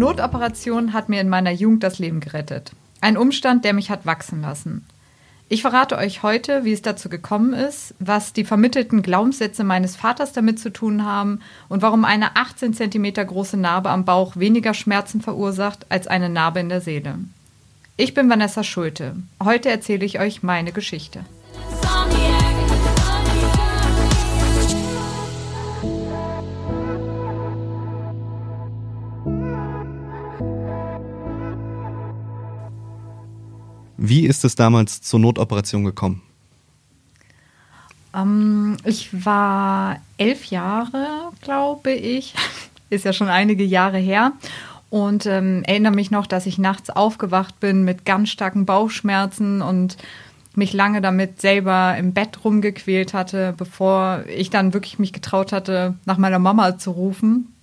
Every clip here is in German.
Notoperation hat mir in meiner Jugend das Leben gerettet. Ein Umstand, der mich hat wachsen lassen. Ich verrate euch heute, wie es dazu gekommen ist, was die vermittelten Glaubenssätze meines Vaters damit zu tun haben und warum eine 18 cm große Narbe am Bauch weniger Schmerzen verursacht als eine Narbe in der Seele. Ich bin Vanessa Schulte. Heute erzähle ich euch meine Geschichte. Wie ist es damals zur Notoperation gekommen? Ähm, ich war elf Jahre, glaube ich. Ist ja schon einige Jahre her. Und ähm, erinnere mich noch, dass ich nachts aufgewacht bin mit ganz starken Bauchschmerzen und mich lange damit selber im Bett rumgequält hatte, bevor ich dann wirklich mich getraut hatte, nach meiner Mama zu rufen.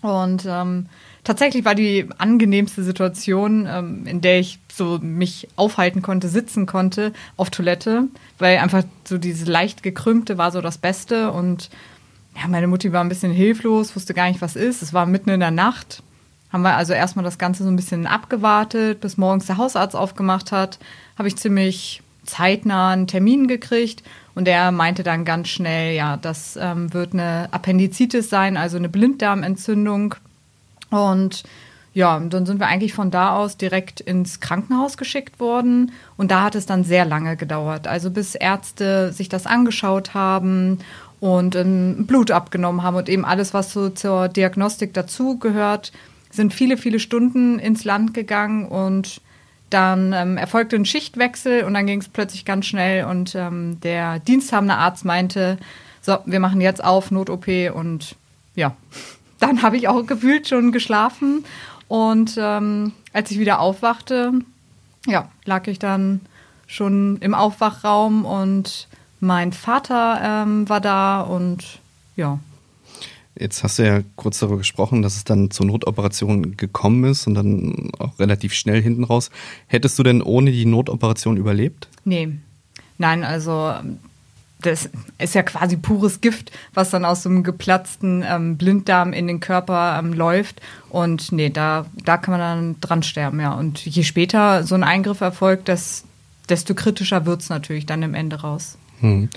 Und ähm, tatsächlich war die angenehmste Situation, ähm, in der ich so mich aufhalten konnte, sitzen konnte auf Toilette, weil einfach so diese leicht gekrümmte war so das Beste und ja, meine Mutti war ein bisschen hilflos, wusste gar nicht, was ist. Es war mitten in der Nacht. Haben wir also erstmal das Ganze so ein bisschen abgewartet, bis morgens der Hausarzt aufgemacht hat. Habe ich ziemlich zeitnah einen Termin gekriegt und er meinte dann ganz schnell, ja, das ähm, wird eine Appendizitis sein, also eine Blinddarmentzündung. Und ja, dann sind wir eigentlich von da aus direkt ins Krankenhaus geschickt worden. Und da hat es dann sehr lange gedauert. Also bis Ärzte sich das angeschaut haben und ähm, Blut abgenommen haben und eben alles, was so zur Diagnostik dazugehört, sind viele, viele Stunden ins Land gegangen und dann ähm, erfolgte ein Schichtwechsel und dann ging es plötzlich ganz schnell und ähm, der diensthabende Arzt meinte, so, wir machen jetzt auf, Not-OP und ja, dann habe ich auch gefühlt schon geschlafen und ähm, als ich wieder aufwachte, ja, lag ich dann schon im Aufwachraum und mein Vater ähm, war da und ja. Jetzt hast du ja kurz darüber gesprochen, dass es dann zur Notoperation gekommen ist und dann auch relativ schnell hinten raus. Hättest du denn ohne die Notoperation überlebt? Nee. Nein, also das ist ja quasi pures Gift, was dann aus so einem geplatzten ähm, Blinddarm in den Körper ähm, läuft. Und nee, da, da kann man dann dran sterben, ja. Und je später so ein Eingriff erfolgt, das, desto kritischer wird es natürlich dann im Ende raus. Hm.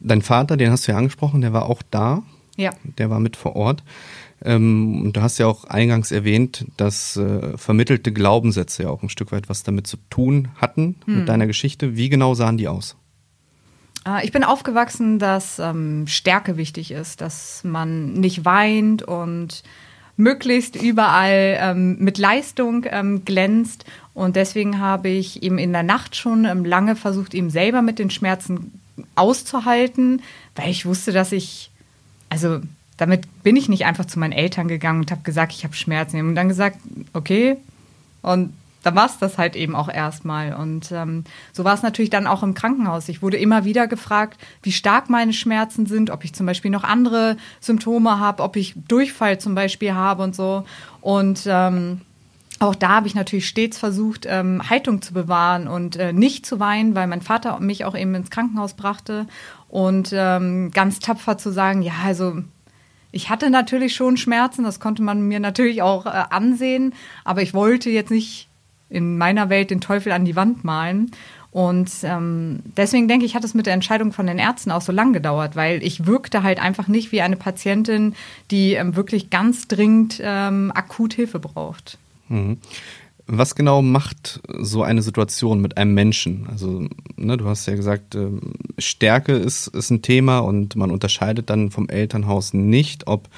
Dein Vater, den hast du ja angesprochen, der war auch da. Ja. Der war mit vor Ort. Ähm, und du hast ja auch eingangs erwähnt, dass äh, vermittelte Glaubenssätze ja auch ein Stück weit was damit zu tun hatten hm. mit deiner Geschichte. Wie genau sahen die aus? Äh, ich bin aufgewachsen, dass ähm, Stärke wichtig ist, dass man nicht weint und möglichst überall ähm, mit Leistung ähm, glänzt. Und deswegen habe ich ihm in der Nacht schon ähm, lange versucht, ihm selber mit den Schmerzen auszuhalten, weil ich wusste, dass ich, also damit bin ich nicht einfach zu meinen Eltern gegangen und habe gesagt, ich habe Schmerzen. Und dann gesagt, okay. Und da war es das halt eben auch erstmal. Und ähm, so war es natürlich dann auch im Krankenhaus. Ich wurde immer wieder gefragt, wie stark meine Schmerzen sind, ob ich zum Beispiel noch andere Symptome habe, ob ich Durchfall zum Beispiel habe und so. Und ähm, auch da habe ich natürlich stets versucht, ähm, Haltung zu bewahren und äh, nicht zu weinen, weil mein Vater mich auch eben ins Krankenhaus brachte und ähm, ganz tapfer zu sagen, ja, also ich hatte natürlich schon Schmerzen, das konnte man mir natürlich auch äh, ansehen, aber ich wollte jetzt nicht in meiner Welt den Teufel an die Wand malen. Und ähm, deswegen denke ich, hat es mit der Entscheidung von den Ärzten auch so lang gedauert, weil ich wirkte halt einfach nicht wie eine Patientin, die ähm, wirklich ganz dringend ähm, akut Hilfe braucht. Mhm. Was genau macht so eine Situation mit einem Menschen? Also, ne, du hast ja gesagt, äh, Stärke ist, ist ein Thema und man unterscheidet dann vom Elternhaus nicht, ob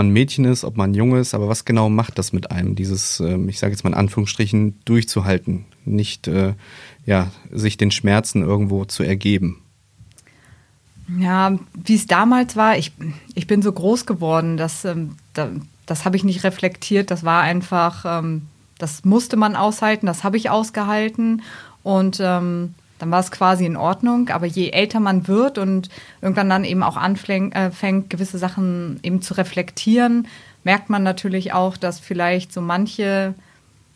man ein Mädchen ist, ob man ein Junge ist, aber was genau macht das mit einem, dieses, ähm, ich sage jetzt mal in Anführungsstrichen, durchzuhalten, nicht äh, ja, sich den Schmerzen irgendwo zu ergeben? Ja, wie es damals war, ich, ich bin so groß geworden, dass, ähm, da, das habe ich nicht reflektiert, das war einfach, ähm, das musste man aushalten, das habe ich ausgehalten und ähm, dann war es quasi in Ordnung. Aber je älter man wird und irgendwann dann eben auch anfängt, äh, gewisse Sachen eben zu reflektieren, merkt man natürlich auch, dass vielleicht so manche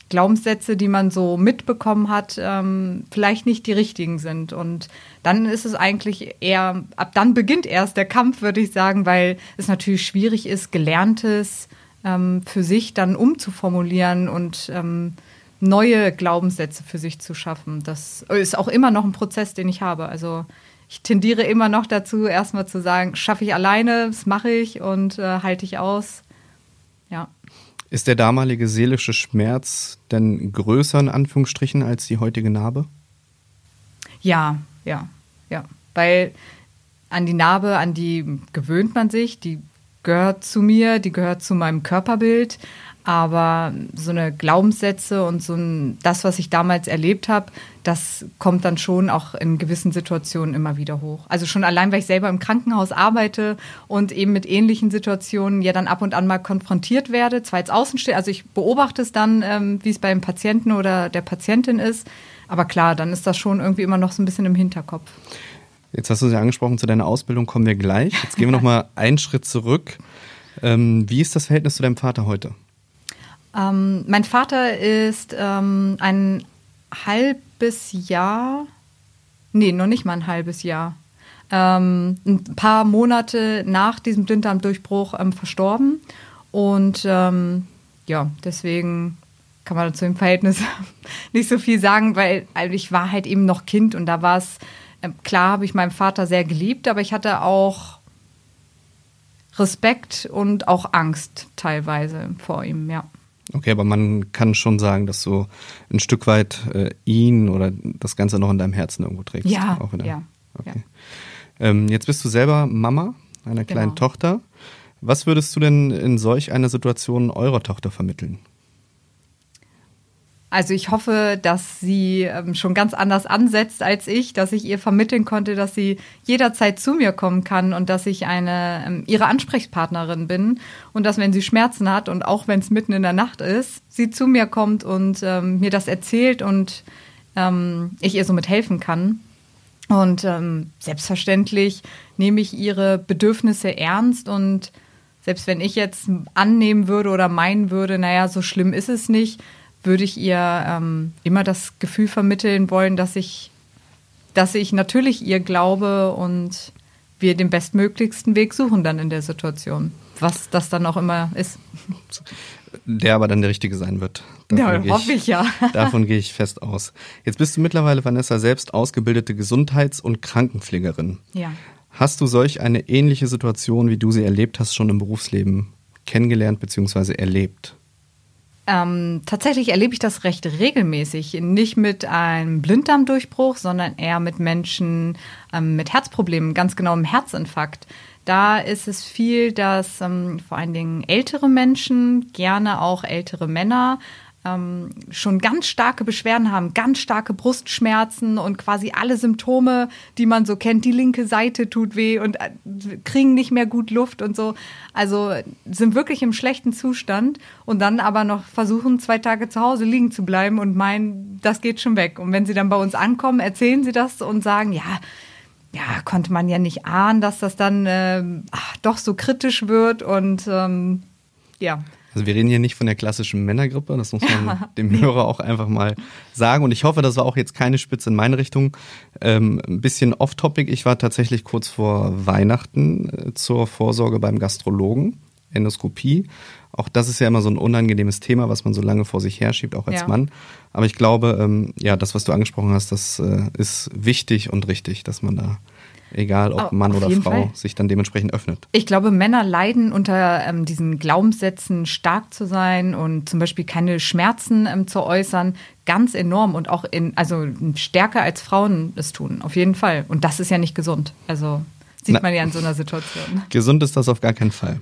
Glaubenssätze, die man so mitbekommen hat, ähm, vielleicht nicht die richtigen sind. Und dann ist es eigentlich eher, ab dann beginnt erst der Kampf, würde ich sagen, weil es natürlich schwierig ist, gelerntes ähm, für sich dann umzuformulieren und ähm, neue Glaubenssätze für sich zu schaffen. Das ist auch immer noch ein Prozess, den ich habe. Also ich tendiere immer noch dazu, erstmal zu sagen, schaffe ich alleine, das mache ich und äh, halte ich aus. Ja. Ist der damalige seelische Schmerz denn größer in Anführungsstrichen als die heutige Narbe? Ja, ja, ja. Weil an die Narbe, an die gewöhnt man sich, die gehört zu mir, die gehört zu meinem Körperbild. Aber so eine Glaubenssätze und so ein, das, was ich damals erlebt habe, das kommt dann schon auch in gewissen Situationen immer wieder hoch. Also schon allein, weil ich selber im Krankenhaus arbeite und eben mit ähnlichen Situationen ja dann ab und an mal konfrontiert werde, zwar als Außenstehender, also ich beobachte es dann, ähm, wie es beim Patienten oder der Patientin ist, aber klar, dann ist das schon irgendwie immer noch so ein bisschen im Hinterkopf. Jetzt hast du sie angesprochen, zu deiner Ausbildung kommen wir gleich. Jetzt gehen wir noch mal einen Schritt zurück. Ähm, wie ist das Verhältnis zu deinem Vater heute? Ähm, mein Vater ist ähm, ein halbes Jahr, nee, noch nicht mal ein halbes Jahr, ähm, ein paar Monate nach diesem Blinddarmdurchbruch ähm, verstorben. Und ähm, ja, deswegen kann man zu dem Verhältnis nicht so viel sagen, weil also ich war halt eben noch Kind und da war es, äh, klar habe ich meinen Vater sehr geliebt, aber ich hatte auch Respekt und auch Angst teilweise vor ihm, ja. Okay, aber man kann schon sagen, dass du ein Stück weit äh, ihn oder das Ganze noch in deinem Herzen irgendwo trägst. Ja, auch ja. Okay. Ja. Ähm, jetzt bist du selber Mama einer kleinen genau. Tochter. Was würdest du denn in solch einer Situation eurer Tochter vermitteln? Also ich hoffe, dass sie ähm, schon ganz anders ansetzt als ich, dass ich ihr vermitteln konnte, dass sie jederzeit zu mir kommen kann und dass ich eine ähm, ihre Ansprechpartnerin bin und dass wenn sie Schmerzen hat und auch wenn es mitten in der Nacht ist, sie zu mir kommt und ähm, mir das erzählt und ähm, ich ihr somit helfen kann. Und ähm, selbstverständlich nehme ich ihre Bedürfnisse ernst und selbst wenn ich jetzt annehmen würde oder meinen würde, naja, so schlimm ist es nicht, würde ich ihr ähm, immer das Gefühl vermitteln wollen, dass ich, dass ich natürlich ihr glaube und wir den bestmöglichsten Weg suchen dann in der Situation. Was das dann auch immer ist. Der aber dann der richtige sein wird. Davon ja, hoffe ich, ich ja. Davon gehe ich fest aus. Jetzt bist du mittlerweile, Vanessa, selbst ausgebildete Gesundheits- und Krankenpflegerin. Ja. Hast du solch eine ähnliche Situation, wie du sie erlebt hast, schon im Berufsleben kennengelernt bzw. erlebt? Ähm, tatsächlich erlebe ich das recht regelmäßig. Nicht mit einem Blinddarmdurchbruch, sondern eher mit Menschen ähm, mit Herzproblemen, ganz genau im Herzinfarkt. Da ist es viel, dass ähm, vor allen Dingen ältere Menschen, gerne auch ältere Männer, ähm, schon ganz starke Beschwerden haben, ganz starke Brustschmerzen und quasi alle Symptome, die man so kennt. Die linke Seite tut weh und äh, kriegen nicht mehr gut Luft und so. Also sind wirklich im schlechten Zustand und dann aber noch versuchen, zwei Tage zu Hause liegen zu bleiben und meinen, das geht schon weg. Und wenn sie dann bei uns ankommen, erzählen sie das und sagen, ja, ja, konnte man ja nicht ahnen, dass das dann äh, ach, doch so kritisch wird und ähm, ja. Also wir reden hier nicht von der klassischen Männergrippe, das muss man dem Hörer auch einfach mal sagen. Und ich hoffe, das war auch jetzt keine Spitze in meine Richtung. Ähm, ein bisschen off-topic. Ich war tatsächlich kurz vor Weihnachten äh, zur Vorsorge beim Gastrologen, Endoskopie. Auch das ist ja immer so ein unangenehmes Thema, was man so lange vor sich herschiebt, auch als ja. Mann. Aber ich glaube, ähm, ja, das, was du angesprochen hast, das äh, ist wichtig und richtig, dass man da egal ob Mann oder Frau, Fall. sich dann dementsprechend öffnet. Ich glaube, Männer leiden unter ähm, diesen Glaubenssätzen, stark zu sein und zum Beispiel keine Schmerzen ähm, zu äußern, ganz enorm und auch in, also stärker als Frauen es tun, auf jeden Fall. Und das ist ja nicht gesund. Also sieht Na, man ja in so einer Situation. Gesund ist das auf gar keinen Fall.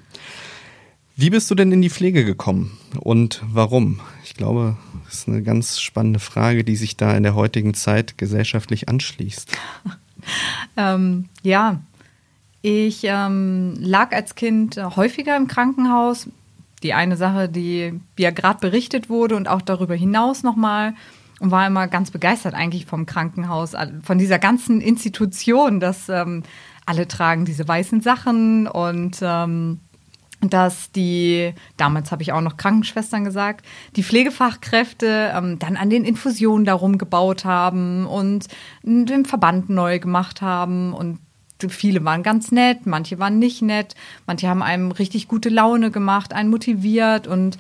Wie bist du denn in die Pflege gekommen und warum? Ich glaube, das ist eine ganz spannende Frage, die sich da in der heutigen Zeit gesellschaftlich anschließt. ähm, ja, ich ähm, lag als Kind häufiger im Krankenhaus. Die eine Sache, die ja gerade berichtet wurde und auch darüber hinaus nochmal und war immer ganz begeistert eigentlich vom Krankenhaus, von dieser ganzen Institution, dass ähm, alle tragen diese weißen Sachen und ähm, dass die, damals habe ich auch noch Krankenschwestern gesagt, die Pflegefachkräfte ähm, dann an den Infusionen darum gebaut haben und den Verband neu gemacht haben und viele waren ganz nett, manche waren nicht nett, manche haben einem richtig gute Laune gemacht, einen motiviert und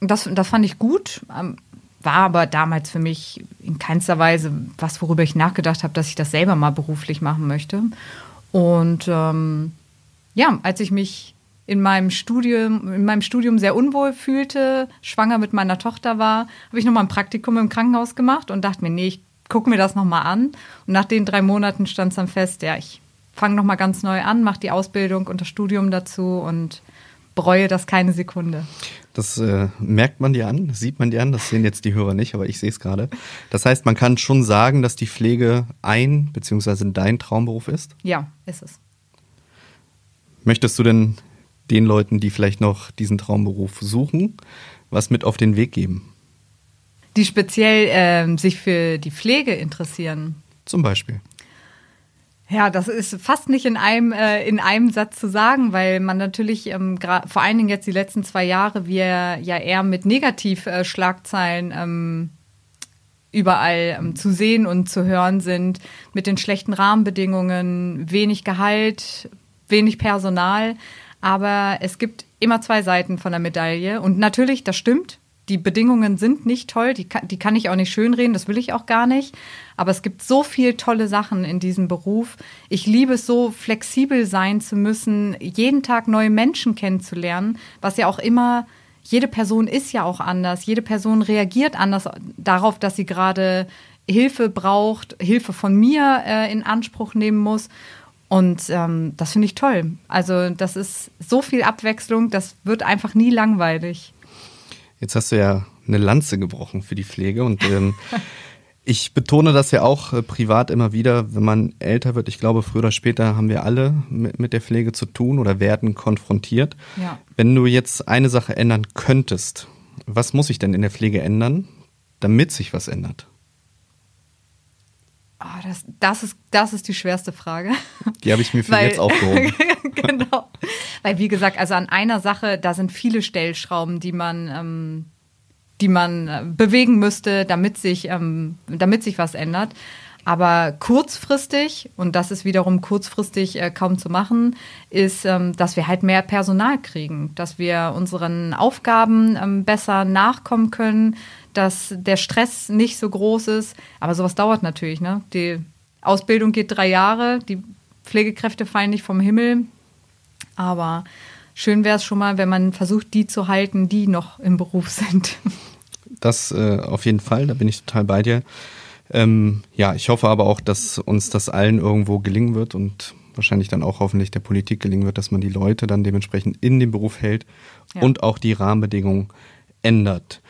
das, das fand ich gut. Ähm, war aber damals für mich in keinster Weise was, worüber ich nachgedacht habe, dass ich das selber mal beruflich machen möchte. Und ähm, ja, als ich mich in meinem Studium, in meinem Studium sehr unwohl fühlte, schwanger mit meiner Tochter war, habe ich nochmal ein Praktikum im Krankenhaus gemacht und dachte mir, nee, ich gucke mir das nochmal an. Und nach den drei Monaten stand es dann fest, ja, ich fange nochmal ganz neu an, mache die Ausbildung und das Studium dazu und bereue das keine Sekunde. Das äh, merkt man dir an, sieht man dir an, das sehen jetzt die Hörer nicht, aber ich sehe es gerade. Das heißt, man kann schon sagen, dass die Pflege ein bzw. dein Traumberuf ist? Ja, ist es. Möchtest du denn den Leuten, die vielleicht noch diesen Traumberuf suchen, was mit auf den Weg geben? Die speziell äh, sich für die Pflege interessieren. Zum Beispiel. Ja, das ist fast nicht in einem, äh, in einem Satz zu sagen, weil man natürlich ähm, vor allen Dingen jetzt die letzten zwei Jahre wir ja eher mit Negativschlagzeilen äh, ähm, überall ähm, zu sehen und zu hören sind, mit den schlechten Rahmenbedingungen, wenig Gehalt, wenig Personal. Aber es gibt immer zwei Seiten von der Medaille. Und natürlich, das stimmt, die Bedingungen sind nicht toll, die kann, die kann ich auch nicht schönreden, das will ich auch gar nicht. Aber es gibt so viele tolle Sachen in diesem Beruf. Ich liebe es so, flexibel sein zu müssen, jeden Tag neue Menschen kennenzulernen, was ja auch immer, jede Person ist ja auch anders. Jede Person reagiert anders darauf, dass sie gerade Hilfe braucht, Hilfe von mir äh, in Anspruch nehmen muss. Und ähm, das finde ich toll. Also das ist so viel Abwechslung, das wird einfach nie langweilig. Jetzt hast du ja eine Lanze gebrochen für die Pflege und ähm, ich betone das ja auch äh, privat immer wieder, wenn man älter wird. Ich glaube, früher oder später haben wir alle mit, mit der Pflege zu tun oder werden konfrontiert. Ja. Wenn du jetzt eine Sache ändern könntest, was muss ich denn in der Pflege ändern, damit sich was ändert? Oh, das, das, ist, das ist die schwerste Frage. Die habe ich mir für Weil, jetzt aufgehoben. genau. Weil, wie gesagt, also an einer Sache, da sind viele Stellschrauben, die man, ähm, die man äh, bewegen müsste, damit sich, ähm, damit sich was ändert. Aber kurzfristig, und das ist wiederum kurzfristig äh, kaum zu machen, ist, ähm, dass wir halt mehr Personal kriegen, dass wir unseren Aufgaben ähm, besser nachkommen können, dass der Stress nicht so groß ist. Aber sowas dauert natürlich. Ne? Die Ausbildung geht drei Jahre, die Pflegekräfte fallen nicht vom Himmel. Aber schön wäre es schon mal, wenn man versucht, die zu halten, die noch im Beruf sind. Das äh, auf jeden Fall, da bin ich total bei dir. Ähm, ja, ich hoffe aber auch, dass uns das allen irgendwo gelingen wird und wahrscheinlich dann auch hoffentlich der Politik gelingen wird, dass man die Leute dann dementsprechend in den Beruf hält ja. und auch die Rahmenbedingungen ändert.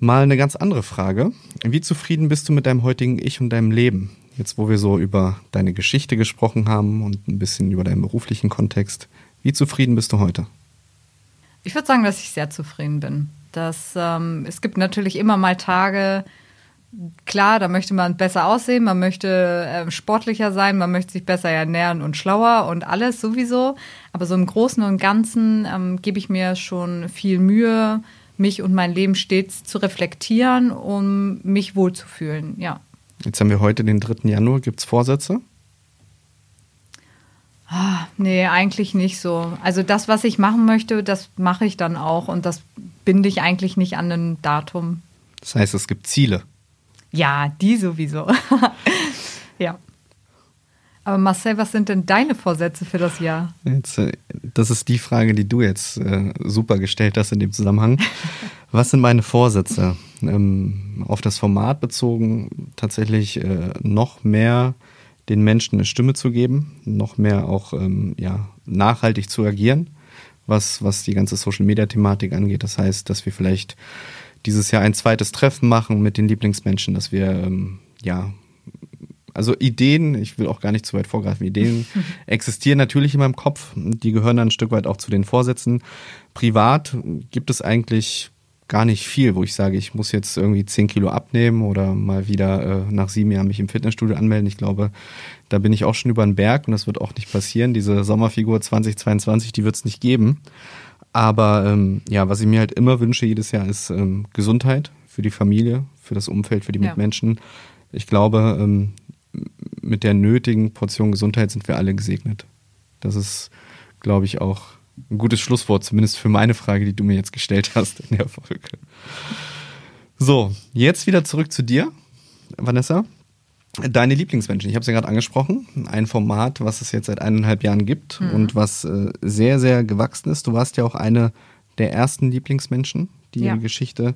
Mal eine ganz andere Frage. Wie zufrieden bist du mit deinem heutigen Ich und deinem Leben? Jetzt, wo wir so über deine Geschichte gesprochen haben und ein bisschen über deinen beruflichen Kontext. Wie zufrieden bist du heute? Ich würde sagen, dass ich sehr zufrieden bin. Dass, ähm, es gibt natürlich immer mal Tage, klar, da möchte man besser aussehen, man möchte äh, sportlicher sein, man möchte sich besser ernähren und schlauer und alles sowieso. Aber so im Großen und Ganzen ähm, gebe ich mir schon viel Mühe, mich und mein Leben stets zu reflektieren, um mich wohlzufühlen, ja. Jetzt haben wir heute den 3. Januar. Gibt es Vorsätze? Ah, nee, eigentlich nicht so. Also das, was ich machen möchte, das mache ich dann auch und das binde ich eigentlich nicht an ein Datum. Das heißt, es gibt Ziele. Ja, die sowieso. ja. Aber Marcel, was sind denn deine Vorsätze für das Jahr? Jetzt, äh, das ist die Frage, die du jetzt äh, super gestellt hast in dem Zusammenhang. Was sind meine Vorsätze? Ähm, auf das Format bezogen tatsächlich äh, noch mehr den Menschen eine Stimme zu geben, noch mehr auch ähm, ja, nachhaltig zu agieren, was, was die ganze Social-Media-Thematik angeht. Das heißt, dass wir vielleicht dieses Jahr ein zweites Treffen machen mit den Lieblingsmenschen, dass wir ähm, ja also Ideen, ich will auch gar nicht zu weit vorgreifen, Ideen existieren natürlich in meinem Kopf, die gehören dann ein Stück weit auch zu den Vorsätzen. Privat gibt es eigentlich gar nicht viel, wo ich sage, ich muss jetzt irgendwie 10 Kilo abnehmen oder mal wieder äh, nach sieben Jahren mich im Fitnessstudio anmelden. Ich glaube, da bin ich auch schon über den Berg und das wird auch nicht passieren. Diese Sommerfigur 2022, die wird es nicht geben. Aber ähm, ja, was ich mir halt immer wünsche jedes Jahr ist ähm, Gesundheit für die Familie, für das Umfeld, für die ja. Mitmenschen. Ich glaube, ähm, mit der nötigen Portion Gesundheit sind wir alle gesegnet. Das ist, glaube ich, auch ein gutes Schlusswort, zumindest für meine Frage, die du mir jetzt gestellt hast in der Folge. So, jetzt wieder zurück zu dir, Vanessa. Deine Lieblingsmenschen, ich habe es ja gerade angesprochen, ein Format, was es jetzt seit eineinhalb Jahren gibt mhm. und was äh, sehr, sehr gewachsen ist. Du warst ja auch eine der ersten Lieblingsmenschen, die ja. die Geschichte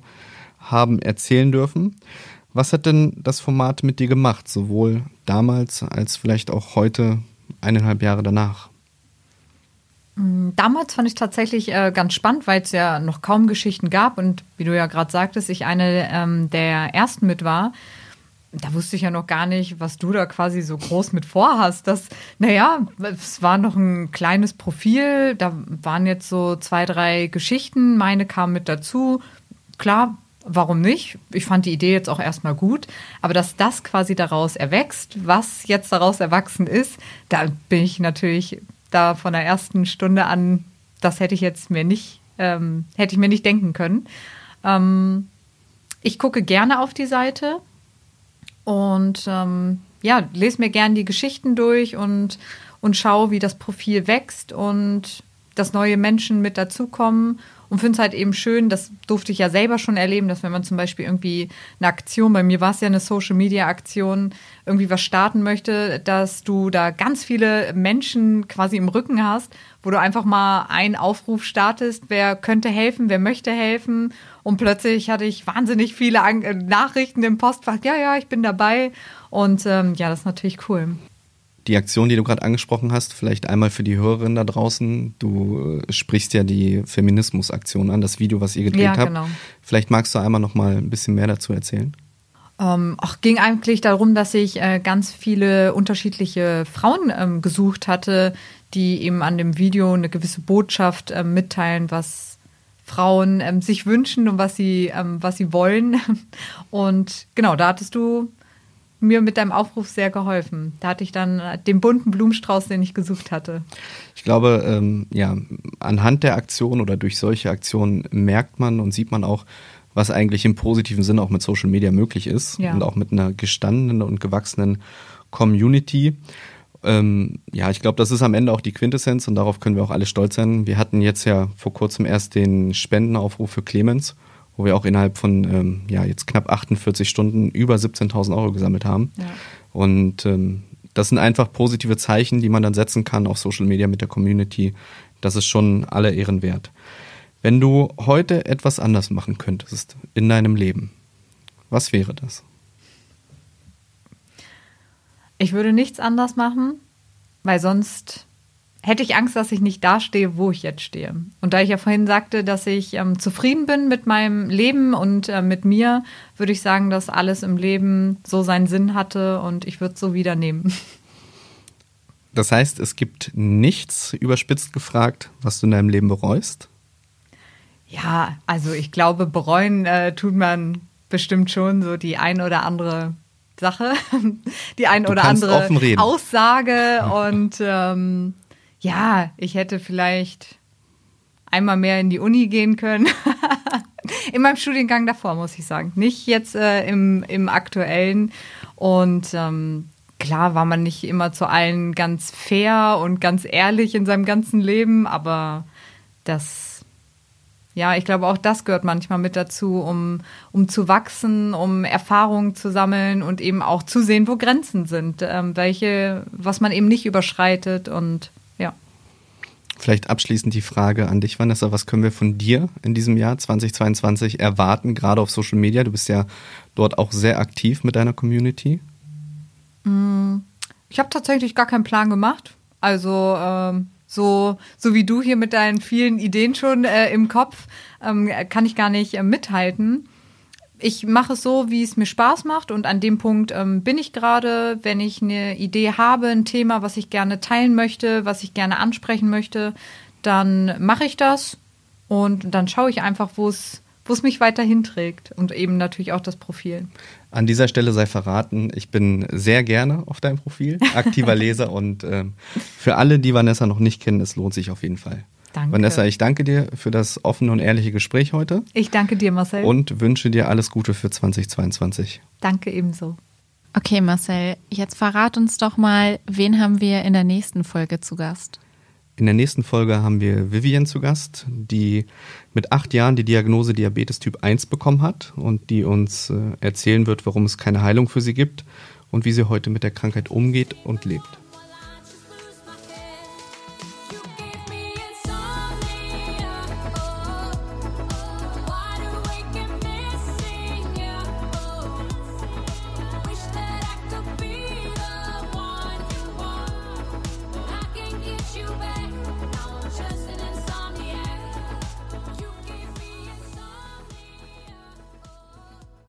haben erzählen dürfen. Was hat denn das Format mit dir gemacht, sowohl damals als vielleicht auch heute, eineinhalb Jahre danach? Mm, damals fand ich tatsächlich äh, ganz spannend, weil es ja noch kaum Geschichten gab und wie du ja gerade sagtest, ich eine ähm, der ersten mit war da wusste ich ja noch gar nicht, was du da quasi so groß mit vorhast. Das, naja, es war noch ein kleines Profil, da waren jetzt so zwei, drei Geschichten, meine kamen mit dazu. Klar, warum nicht? Ich fand die Idee jetzt auch erstmal gut, aber dass das quasi daraus erwächst, was jetzt daraus erwachsen ist, da bin ich natürlich da von der ersten Stunde an, das hätte ich jetzt mir nicht, ähm, hätte ich mir nicht denken können. Ähm, ich gucke gerne auf die Seite und ähm, ja, lese mir gerne die Geschichten durch und, und schaue, wie das Profil wächst und dass neue Menschen mit dazukommen. Und finde es halt eben schön, das durfte ich ja selber schon erleben, dass wenn man zum Beispiel irgendwie eine Aktion, bei mir war es ja eine Social-Media-Aktion, irgendwie was starten möchte, dass du da ganz viele Menschen quasi im Rücken hast, wo du einfach mal einen Aufruf startest, wer könnte helfen, wer möchte helfen und plötzlich hatte ich wahnsinnig viele äh, Nachrichten im Postfach. Ja, ja, ich bin dabei. Und ähm, ja, das ist natürlich cool. Die Aktion, die du gerade angesprochen hast, vielleicht einmal für die Hörerinnen da draußen. Du äh, sprichst ja die Feminismus-Aktion an, das Video, was ihr gedreht ja, habt. Genau. Vielleicht magst du einmal noch mal ein bisschen mehr dazu erzählen. Ähm, ach, ging eigentlich darum, dass ich äh, ganz viele unterschiedliche Frauen ähm, gesucht hatte, die eben an dem Video eine gewisse Botschaft äh, mitteilen, was Frauen ähm, sich wünschen und was sie, ähm, was sie wollen. Und genau, da hattest du mir mit deinem Aufruf sehr geholfen. Da hatte ich dann den bunten Blumenstrauß, den ich gesucht hatte. Ich glaube, ähm, ja, anhand der Aktion oder durch solche Aktionen merkt man und sieht man auch, was eigentlich im positiven Sinne auch mit Social Media möglich ist ja. und auch mit einer gestandenen und gewachsenen Community. Ähm, ja, ich glaube, das ist am Ende auch die Quintessenz und darauf können wir auch alle stolz sein. Wir hatten jetzt ja vor kurzem erst den Spendenaufruf für Clemens, wo wir auch innerhalb von ähm, ja, jetzt knapp 48 Stunden über 17.000 Euro gesammelt haben. Ja. Und ähm, das sind einfach positive Zeichen, die man dann setzen kann auf Social Media mit der Community. Das ist schon alle Ehren wert. Wenn du heute etwas anders machen könntest in deinem Leben, was wäre das? Ich würde nichts anders machen, weil sonst hätte ich Angst, dass ich nicht dastehe, wo ich jetzt stehe. Und da ich ja vorhin sagte, dass ich ähm, zufrieden bin mit meinem Leben und äh, mit mir, würde ich sagen, dass alles im Leben so seinen Sinn hatte und ich würde es so wieder nehmen. Das heißt, es gibt nichts überspitzt gefragt, was du in deinem Leben bereust? Ja, also ich glaube, bereuen äh, tut man bestimmt schon so die ein oder andere Sache, die ein oder andere Aussage und ähm, ja, ich hätte vielleicht einmal mehr in die Uni gehen können. in meinem Studiengang davor, muss ich sagen. Nicht jetzt äh, im, im aktuellen. Und ähm, klar war man nicht immer zu allen ganz fair und ganz ehrlich in seinem ganzen Leben, aber das ja, ich glaube, auch das gehört manchmal mit dazu, um, um zu wachsen, um Erfahrungen zu sammeln und eben auch zu sehen, wo Grenzen sind, ähm, welche, was man eben nicht überschreitet und. Vielleicht abschließend die Frage an dich, Vanessa, was können wir von dir in diesem Jahr 2022 erwarten, gerade auf Social Media? Du bist ja dort auch sehr aktiv mit deiner Community. Mm, ich habe tatsächlich gar keinen Plan gemacht. Also ähm, so, so wie du hier mit deinen vielen Ideen schon äh, im Kopf, ähm, kann ich gar nicht äh, mithalten. Ich mache es so, wie es mir Spaß macht und an dem Punkt ähm, bin ich gerade. Wenn ich eine Idee habe, ein Thema, was ich gerne teilen möchte, was ich gerne ansprechen möchte, dann mache ich das und dann schaue ich einfach, wo es wo es mich weiterhin trägt und eben natürlich auch das Profil. An dieser Stelle sei verraten, ich bin sehr gerne auf deinem Profil, aktiver Leser und ähm, für alle, die Vanessa noch nicht kennen, es lohnt sich auf jeden Fall. Danke. Vanessa, ich danke dir für das offene und ehrliche Gespräch heute. Ich danke dir, Marcel. Und wünsche dir alles Gute für 2022. Danke ebenso. Okay, Marcel, jetzt verrat uns doch mal, wen haben wir in der nächsten Folge zu Gast? In der nächsten Folge haben wir Vivian zu Gast, die mit acht Jahren die Diagnose Diabetes Typ 1 bekommen hat und die uns äh, erzählen wird, warum es keine Heilung für sie gibt und wie sie heute mit der Krankheit umgeht und lebt.